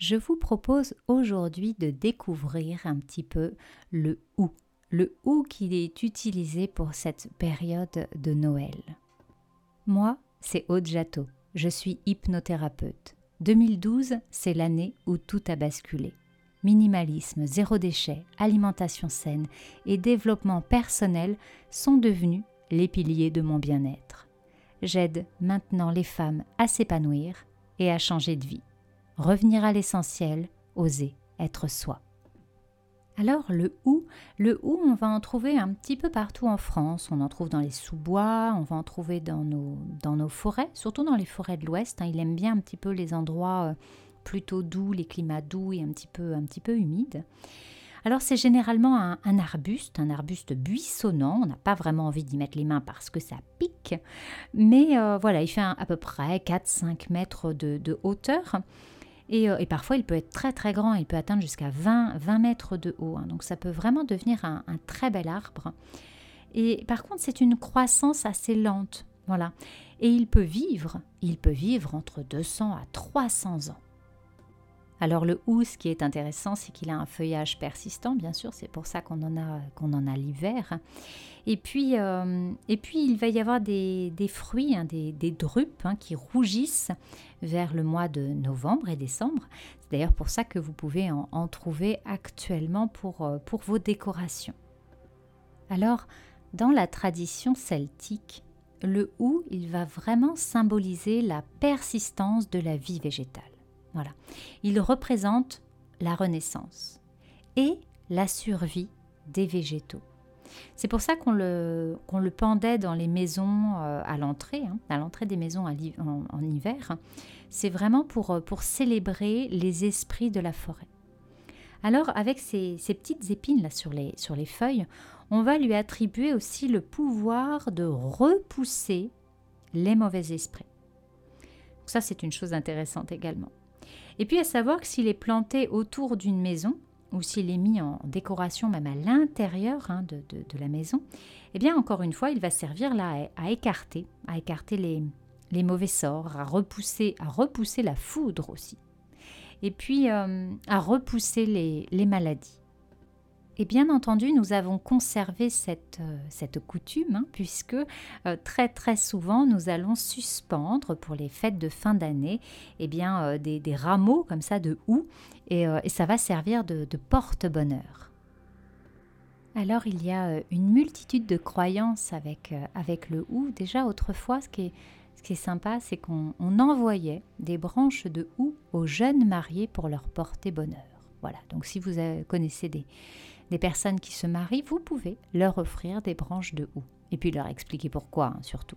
je vous propose aujourd'hui de découvrir un petit peu le ou, le ou qui est utilisé pour cette période de Noël. Moi, c'est Aude Jatteau, je suis hypnothérapeute. 2012, c'est l'année où tout a basculé. Minimalisme, zéro déchet, alimentation saine et développement personnel sont devenus les piliers de mon bien-être. J'aide maintenant les femmes à s'épanouir et à changer de vie. Revenir à l'essentiel, oser être soi. Alors le hou, le hou, on va en trouver un petit peu partout en France. On en trouve dans les sous-bois, on va en trouver dans nos, forêts, surtout dans les forêts de l'Ouest. Hein. Il aime bien un petit peu les endroits euh, plutôt doux, les climats doux et un petit peu, un petit peu humides. Alors c'est généralement un, arbuste, un arbuste buissonnant. On n'a pas vraiment envie d'y mettre les mains parce que ça pique. Mais euh, voilà, il fait à peu près 4-5 mètres de, hauteur. Euh, et, parfois, il peut être très très grand, il peut atteindre jusqu'à 20, 20 mètres de haut. Hein. Donc ça peut vraiment devenir un, un, très bel arbre. Et par contre, c'est une croissance assez lente. Voilà. Et il peut vivre, il peut vivre entre 200 à 300 ans. Alors le hou, ce qui est intéressant, c'est qu'il a un feuillage persistant, bien sûr, c'est pour ça qu'on en a, qu'on en a l'hiver. Et puis, euh, et puis, il va y avoir des, fruits, hein, des, drupes hein, qui rougissent vers le mois de novembre et décembre. C'est d'ailleurs pour ça que vous pouvez en, trouver actuellement pour, euh, pour vos décorations. Alors, dans la tradition celtique, le hou, il va vraiment symboliser la persistance de la vie végétale. Voilà. Il représente la renaissance et la survie des végétaux. C'est pour ça qu'on le, le, pendait dans les maisons euh, à l'entrée, hein, à l'entrée des maisons en, hiver. C'est vraiment pour, euh, pour célébrer les esprits de la forêt. Alors, avec ces, petites épines là sur les, sur les feuilles, on va lui attribuer aussi le pouvoir de repousser les mauvais esprits. Ça, c'est une chose intéressante également. Et puis à savoir que s'il est planté autour d'une maison, ou s'il est mis en décoration même à l'intérieur hein, de, la maison, eh bien encore une fois, il va servir là à, écarter, à écarter les, mauvais sorts, à repousser, à repousser la foudre aussi, et puis euh, à repousser les maladies. Et bien entendu, nous avons conservé cette, euh, cette coutume, hein, puisque euh, très très souvent, nous allons suspendre pour les fêtes de fin d'année eh bien, euh, des, rameaux comme ça de houx, et, ça va servir de, porte-bonheur. Alors il y a une multitude de croyances avec, avec le hou. Déjà autrefois, ce qui est, ce qui est sympa, c'est qu'on envoyait des branches de houx aux jeunes mariés pour leur porter bonheur. Voilà, donc si vous connaissez des, des personnes qui se marient, vous pouvez leur offrir des branches de houx. Et puis leur expliquer pourquoi, hein, surtout.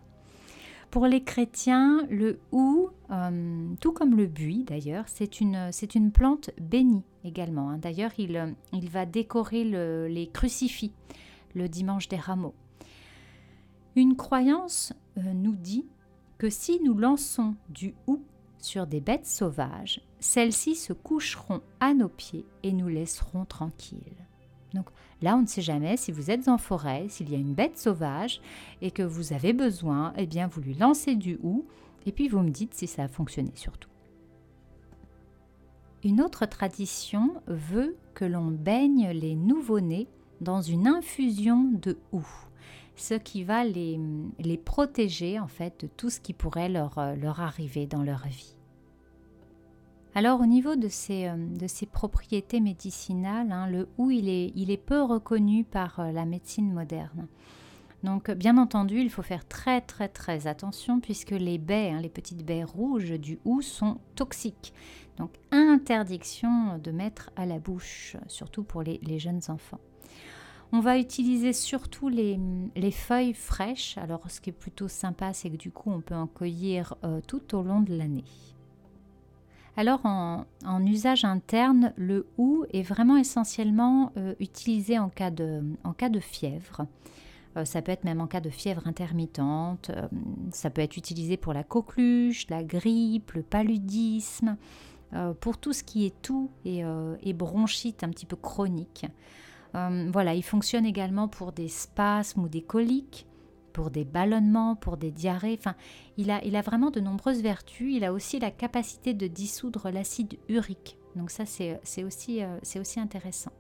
Pour les chrétiens, le hou, euh, tout comme le buis d'ailleurs, c'est une, plante bénie également. Hein. D'ailleurs, il, euh, il, va décorer les crucifix le dimanche des rameaux. Une croyance euh, nous dit que si nous lançons du hou sur des bêtes sauvages, celles-ci se coucheront à nos pieds et nous laisseront tranquilles. Donc là, on ne sait jamais si vous êtes en forêt, s'il y a une bête sauvage et que vous avez besoin, eh bien vous lui lancez du hou et puis vous me dites si ça a fonctionné surtout. Une autre tradition veut que l'on baigne les nouveau-nés dans une infusion de hou, ce qui va les, protéger en fait de tout ce qui pourrait leur, leur arriver dans leur vie. Alors au niveau de ces, euh, propriétés médicinales, hein, le hou il est, il est peu reconnu par euh, la médecine moderne. Donc bien entendu, il faut faire très très très attention puisque les baies, hein, les petites baies rouges du hou sont toxiques. Donc interdiction de mettre à la bouche, surtout pour les, jeunes enfants. On va utiliser surtout les, feuilles fraîches. Alors ce qui est plutôt sympa, c'est que du coup on peut en cueillir euh, tout au long de l'année. Alors en, usage interne, le hou est vraiment essentiellement euh, utilisé en cas de, fièvre. Euh, ça peut être même en cas de fièvre intermittente. Euh, ça peut être utilisé pour la coqueluche, la grippe, le paludisme, pour tout ce qui est toux et, bronchite un petit peu chronique. voilà, il fonctionne également pour des spasmes ou des coliques pour des ballonnements, pour des diarrhées. Enfin, il a, vraiment de nombreuses vertus. Il a aussi la capacité de dissoudre l'acide urique Donc ça, c'est aussi, aussi intéressant.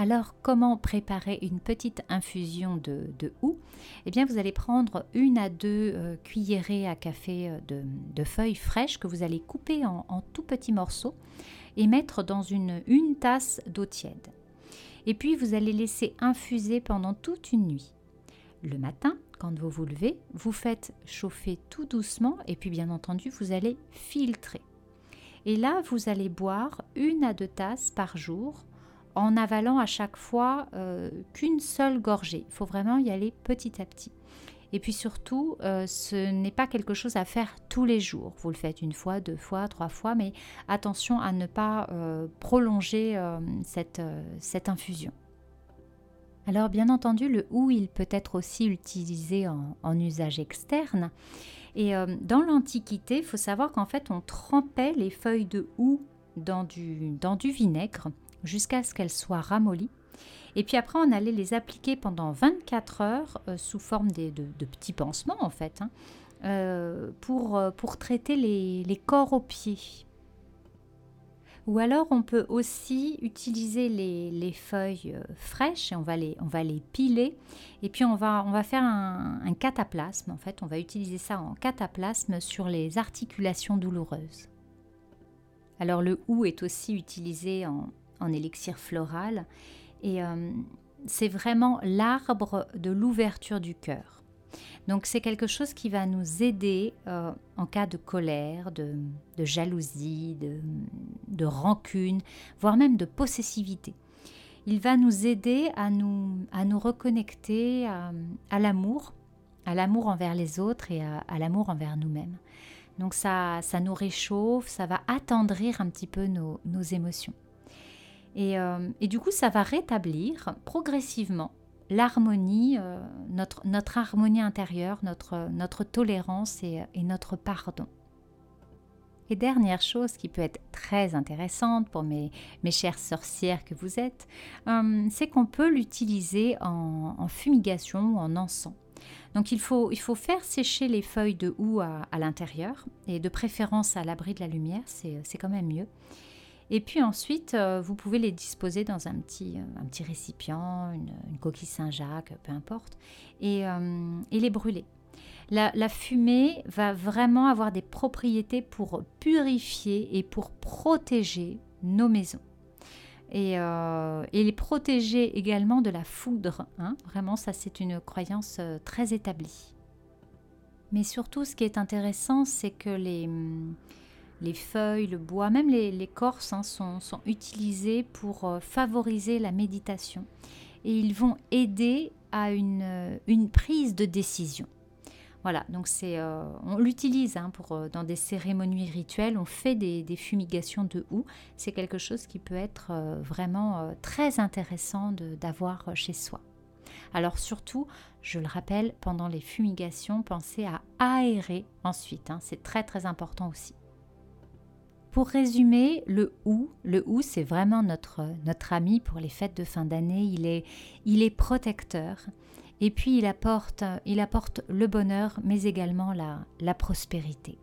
Alors, comment préparer une petite infusion de, de houx? Eh bien, vous allez prendre une à deux euh, cuillerées à café euh, de, feuilles fraîches que vous allez couper en, tout petits morceaux et mettre dans une, une tasse d'eau tiède. Et puis, vous allez laisser infuser pendant toute une nuit. Le matin, quand vous vous levez, vous faites chauffer tout doucement et puis, bien entendu, vous allez filtrer. Et là, vous allez boire une à deux tasses par jour en avalant à chaque fois euh, qu'une seule gorgée. Il faut vraiment y aller petit à petit. Et puis surtout, euh, ce n'est pas quelque chose à faire tous les jours. Vous le faites une fois, deux fois, trois fois, mais attention à ne pas euh, prolonger cette, cette, infusion. Alors bien entendu, le hou, il peut être aussi utilisé en, usage externe. Et dans l'Antiquité, il faut savoir qu'en fait, on trempait les feuilles de hou dans du, dans du vinaigre jusqu'à ce qu'elles soient ramollies. Et puis après, on allait les appliquer pendant 24 heures euh, sous forme de, petits pansements, en fait, hein, euh, pour, euh, pour, traiter les, les, corps aux pieds. Ou alors, on peut aussi utiliser les, les, feuilles fraîches et on va les, on va les piler. Et puis, on va, on va faire un, cataplasme. En fait, on va utiliser ça en cataplasme sur les articulations douloureuses. Alors, le hou est aussi utilisé en, en élixir floral. Et euh, c'est vraiment l'arbre de l'ouverture du cœur. Donc c'est quelque chose qui va nous aider euh, en cas de colère, de, jalousie, de, rancune, voire même de possessivité. Il va nous aider à nous, à nous reconnecter à, l'amour, à l'amour envers les autres et à, l'amour envers nous-mêmes. Donc ça, ça nous réchauffe, ça va attendrir un petit peu nos émotions. Euh, et, du coup, ça va rétablir progressivement l'harmonie, euh, notre, notre, harmonie intérieure, notre, notre tolérance et, notre pardon. Et dernière chose qui peut être très intéressante pour mes, mes chères sorcières que vous êtes, euh, c'est qu'on peut l'utiliser en, fumigation ou en encens. Donc il faut, il faut faire sécher les feuilles de houx à, à l'intérieur et de préférence à l'abri de la lumière, c'est quand même mieux. Et puis ensuite, euh, vous pouvez les disposer dans un petit, euh, un petit récipient, une, coquille Saint-Jacques, peu importe, et, euh, les brûler. La, fumée va vraiment avoir des propriétés pour purifier et pour protéger nos maisons. Et, les protéger également de la foudre. Hein. Vraiment, ça c'est une croyance très établie. Mais surtout, ce qui est intéressant, c'est que les, les feuilles, le bois, même les, les hein, sont, sont, utilisés pour euh, favoriser la méditation. Et ils vont aider à une, euh, prise de décision. Voilà, donc c'est, euh, on l'utilise hein, pour, dans des cérémonies rituelles, on fait des, des fumigations de houx. C'est quelque chose qui peut être vraiment très intéressant d'avoir chez soi. Alors surtout, je le rappelle, pendant les fumigations, pensez à aérer ensuite. Hein. c'est très très important aussi. Pour résumer, le ou, le ou c'est vraiment notre, notre ami pour les fêtes de fin d'année. Il est, il est protecteur et puis il apporte, il apporte le bonheur mais également la, la prospérité.